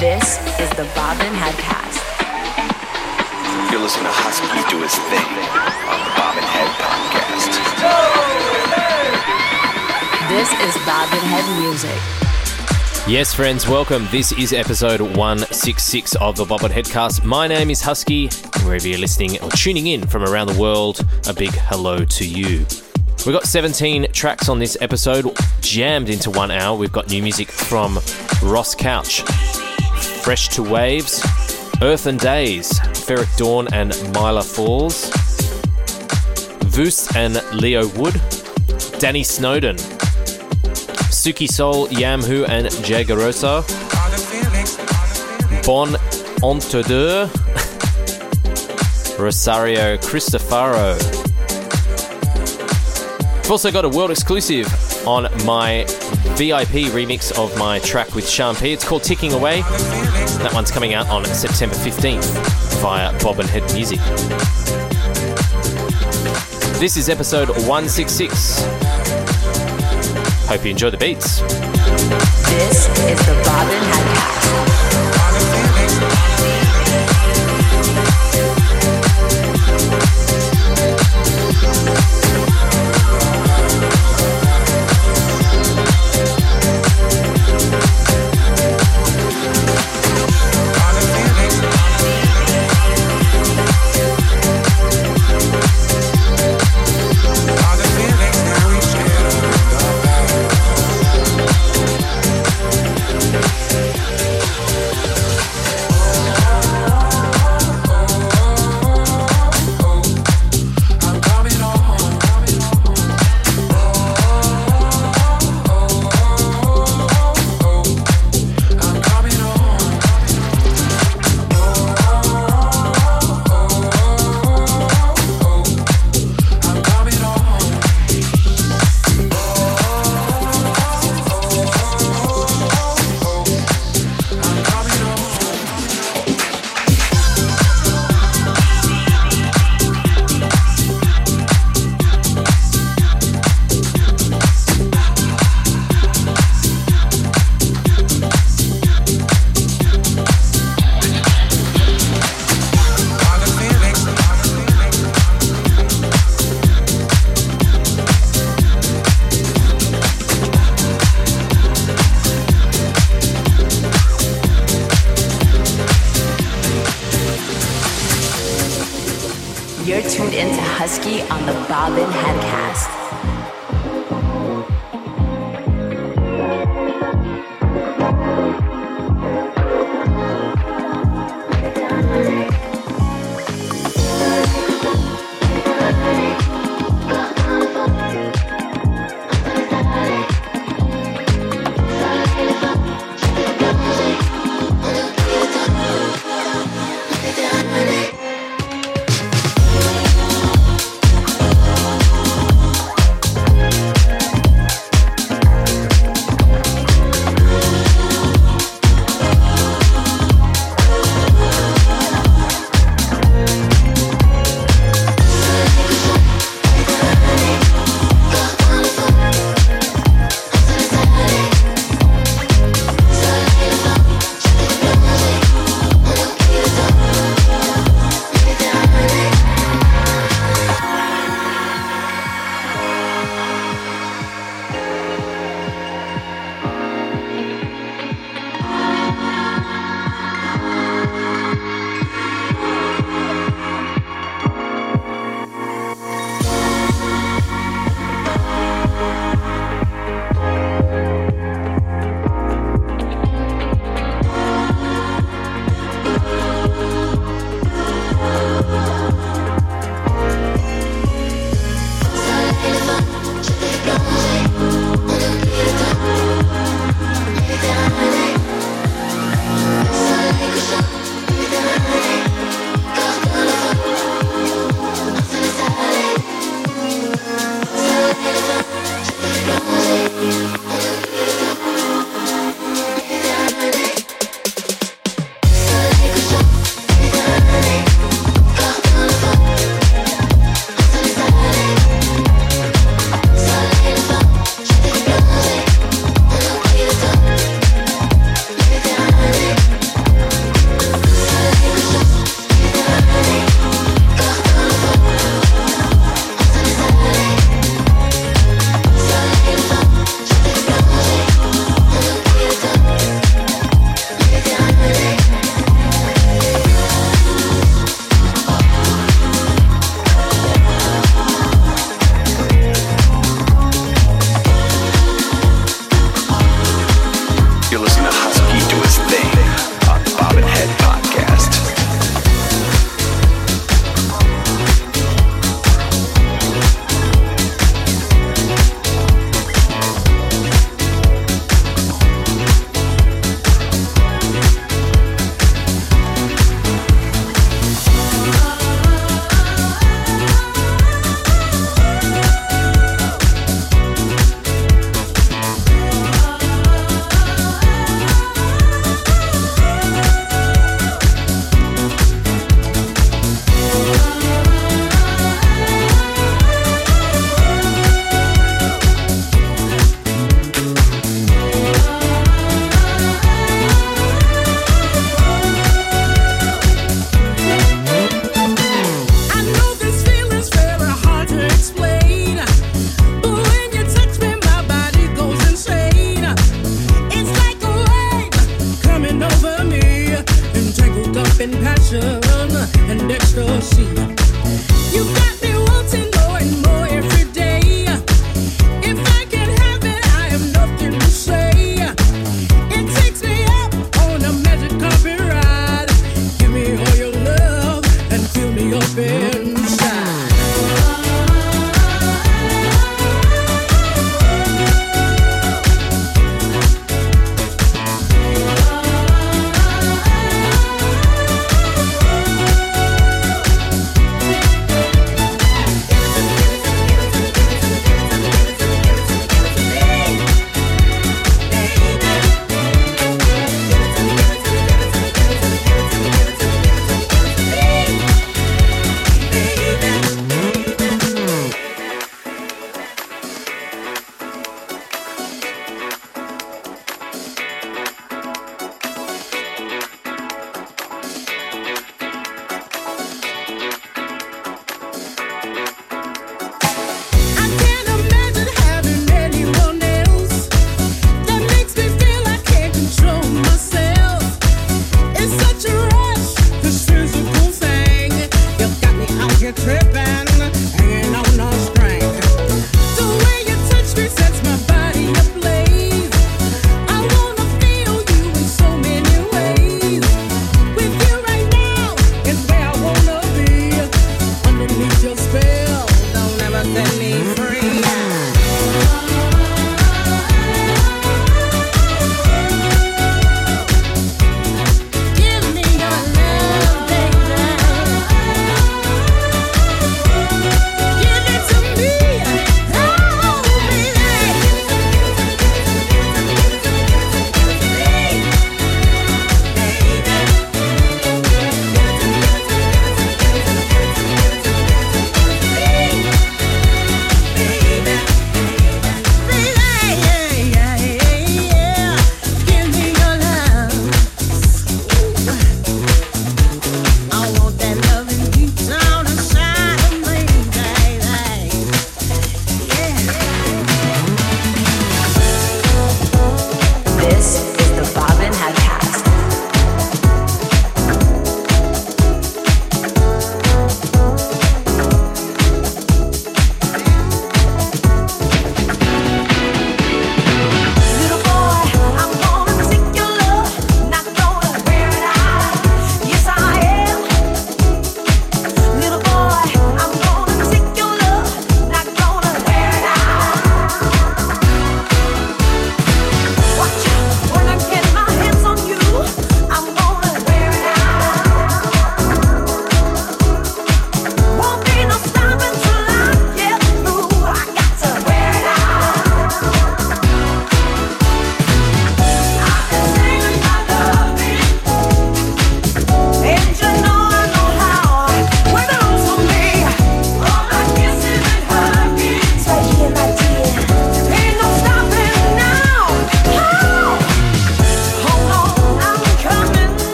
This is the Bobbin Headcast. You're listening to Husky do his thing on the Bobbin Head podcast. This is Bobbin Head Music. Yes, friends, welcome. This is episode 166 of the Bobbin Headcast. My name is Husky, and wherever you're listening or tuning in from around the world, a big hello to you. We've got 17 tracks on this episode, jammed into one hour. We've got new music from Ross Couch, Fresh II Waves, Earth n Days, Ferreck Dawn and Mila Falls, Voost and Leo Wood, Danny Snowden, Suki Soul, Yam Who and Jaegerossa, Bon Entendeur, Rosario Cristofaro. I've also got a world exclusive on my VIP remix of my track with Shyam P. It's called Ticking Away. That one's coming out on September 15th via Bobbin Head Music. This is episode 166. Hope you enjoy the beats. This is the Bobbin Headcast.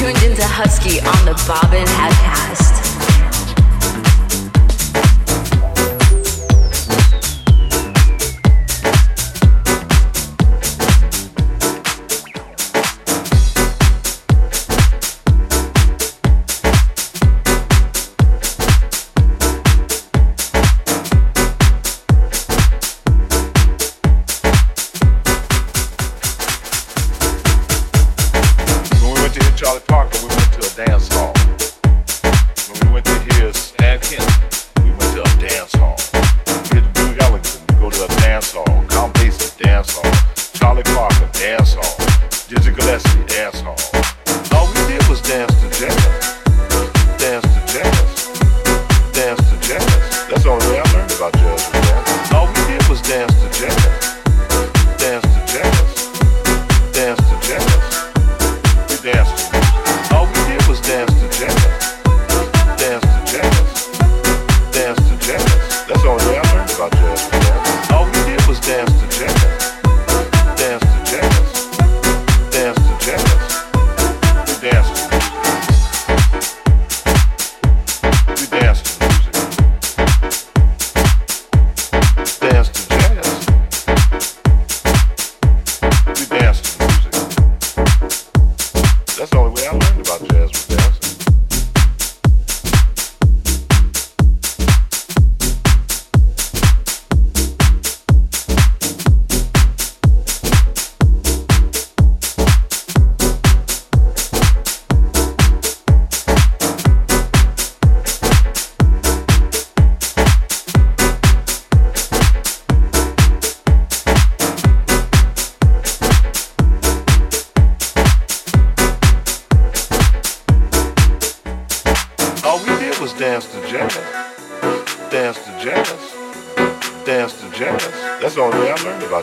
tuned into Husky on the Bobbin Podcast.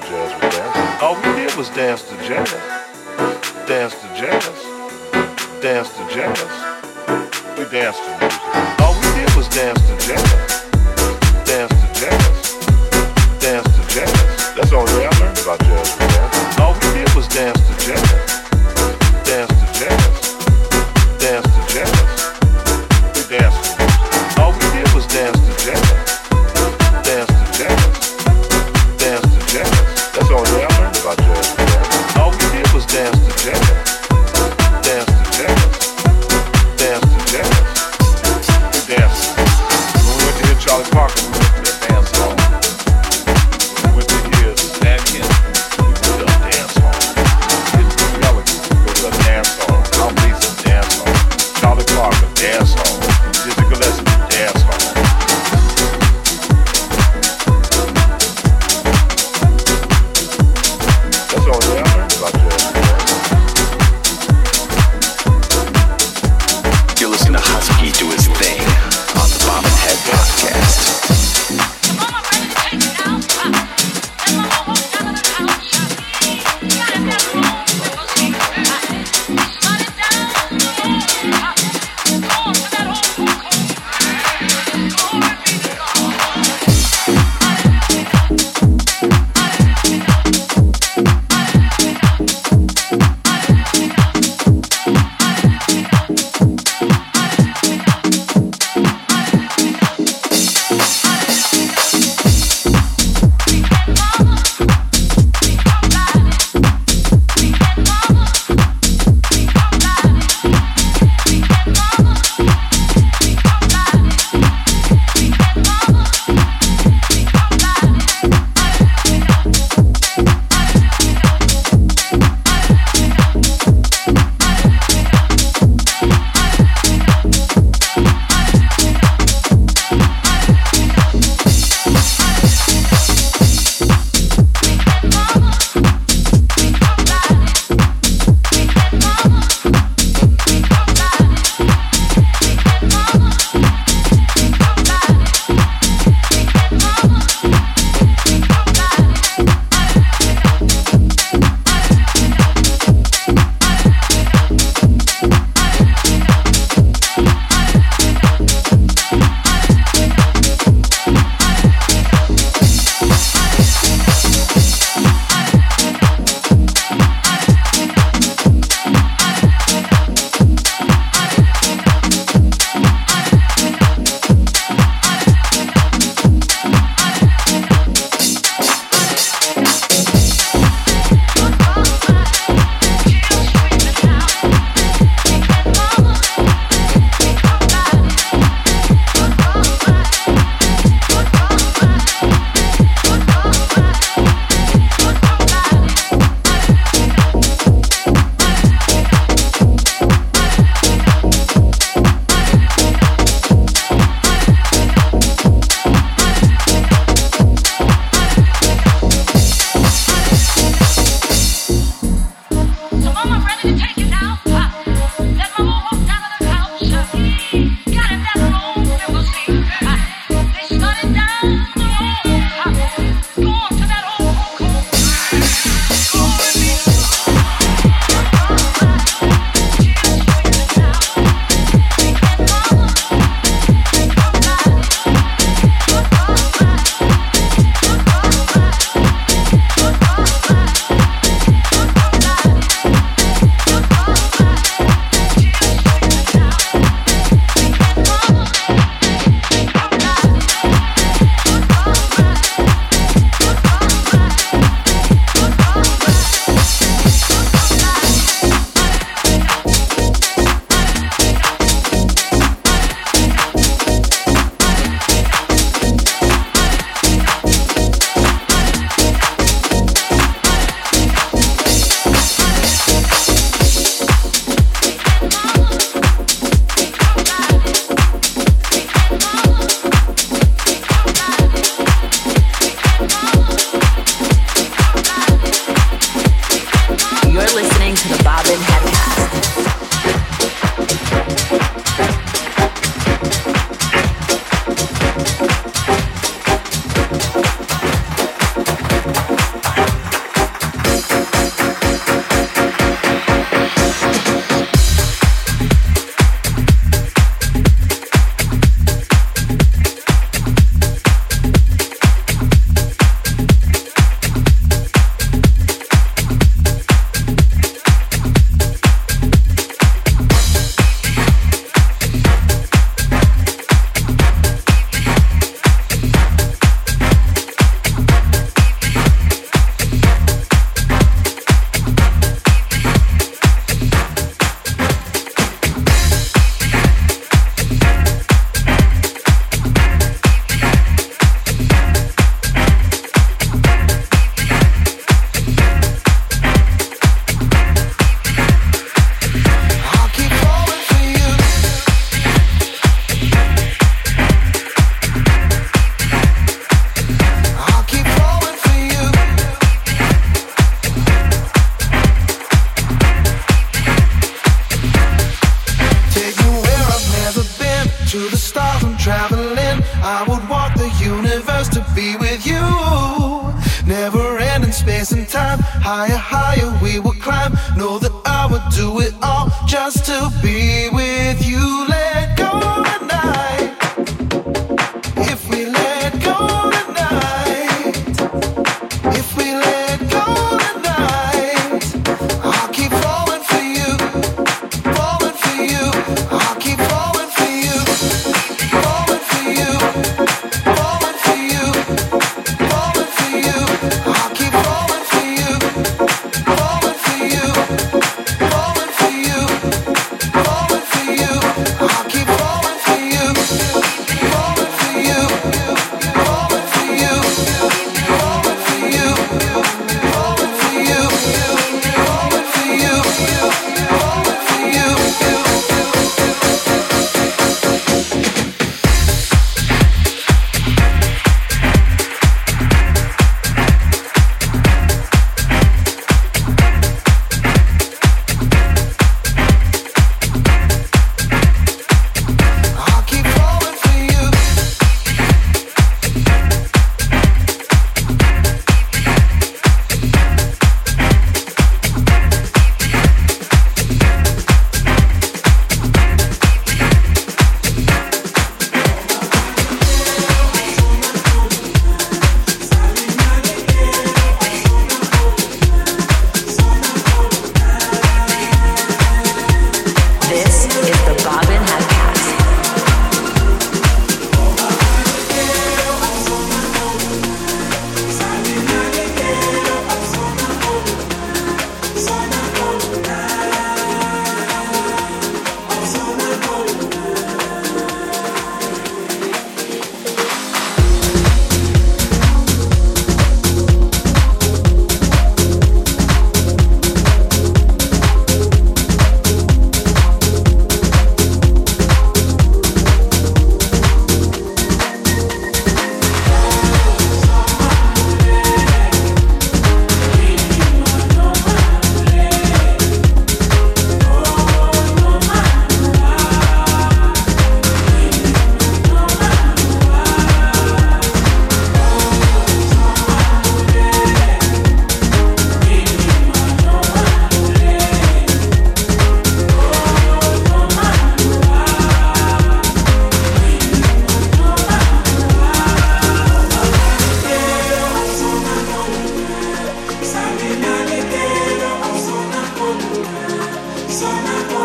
jazz. All we did was dance to jazz.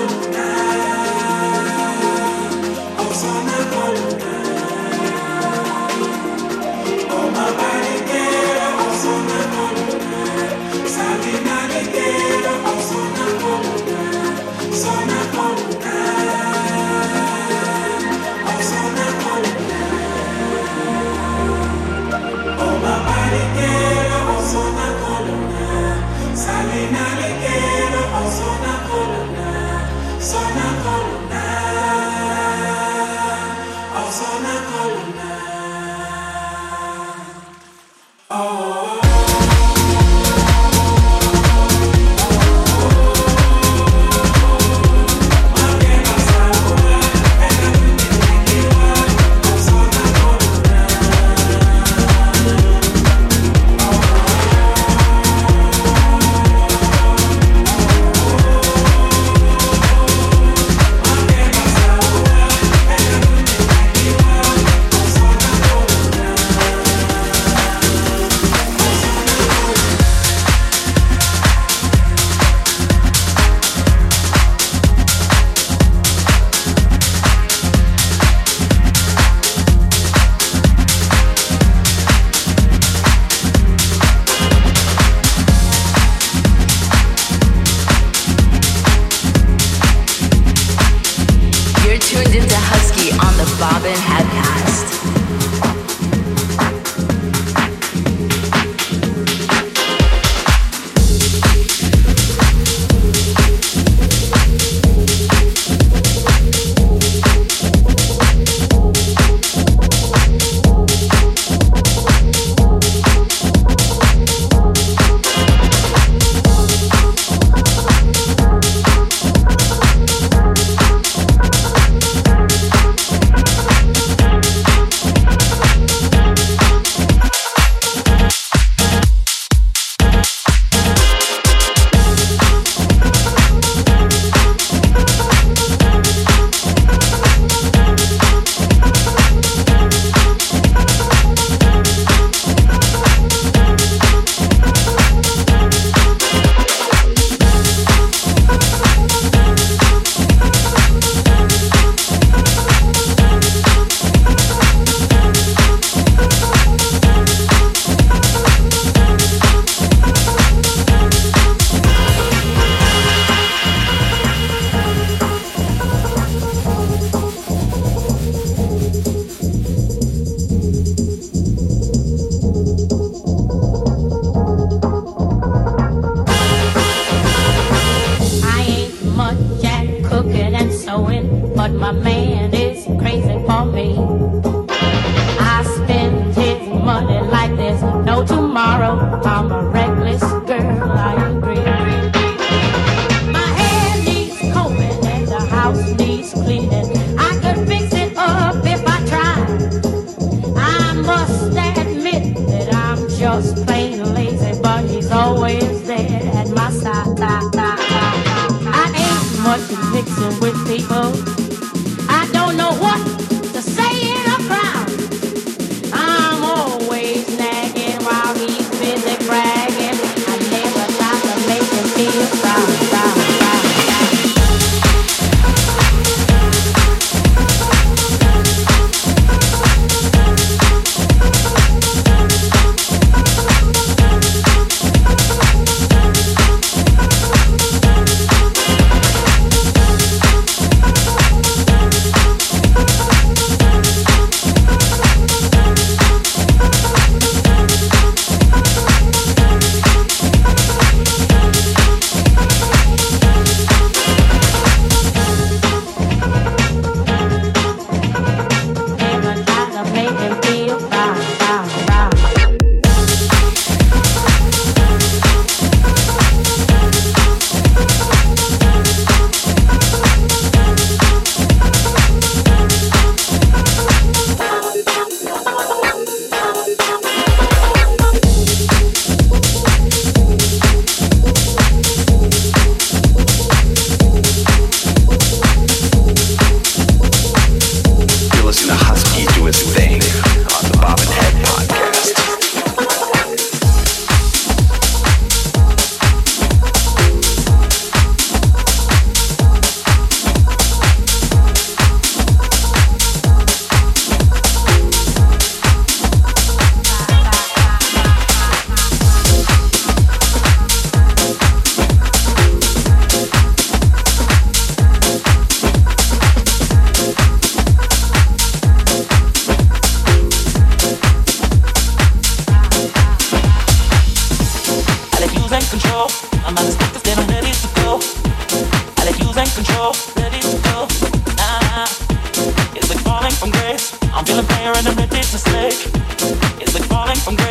of.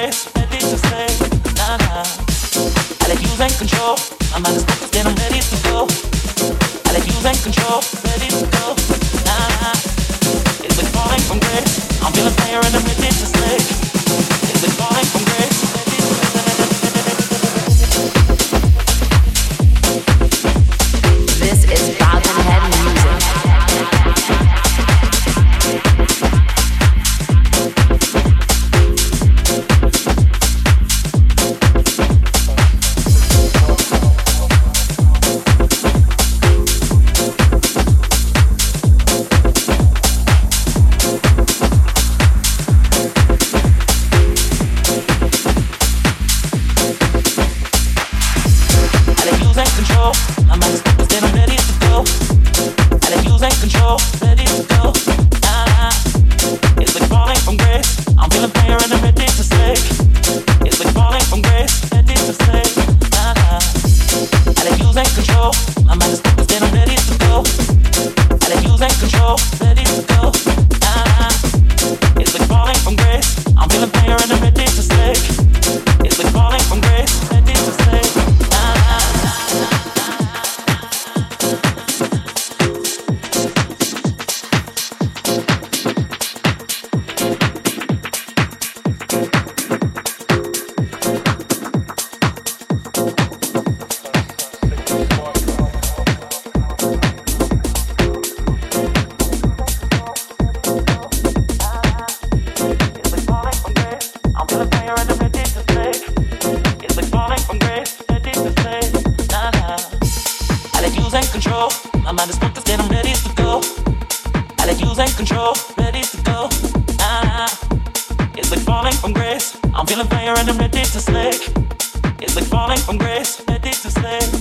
way, ready to say, nah nah. I let you in control. My mind is focused and I'm ready to go. I let you in control. cause I'm ready to go. I let you take control, ready to go. Ah, it's like falling from grace. I'm feeling fire and I'm ready to slick. It's like falling from grace, ready to slick.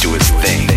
do his thing.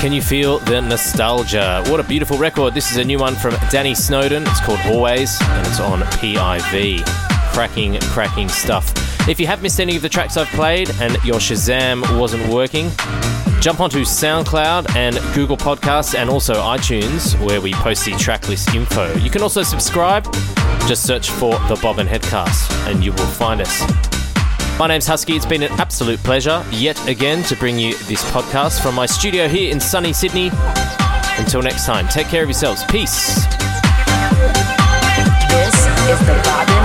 Can you feel the nostalgia? What a beautiful record. This is a new one from Danny Snowden. It's called Always, and it's on PIV. Cracking, cracking stuff. If you have missed any of the tracks I've played and your Shazam wasn't working, jump onto SoundCloud and Google Podcasts and also iTunes, where we post the tracklist info. You can also subscribe. Just search for the Bobbin Headcast, and you will find us. My name's Husky. It's been an absolute pleasure yet again to bring you this podcast from my studio here in sunny Sydney. Until next time, take care of yourselves. Peace. This is the Bobbin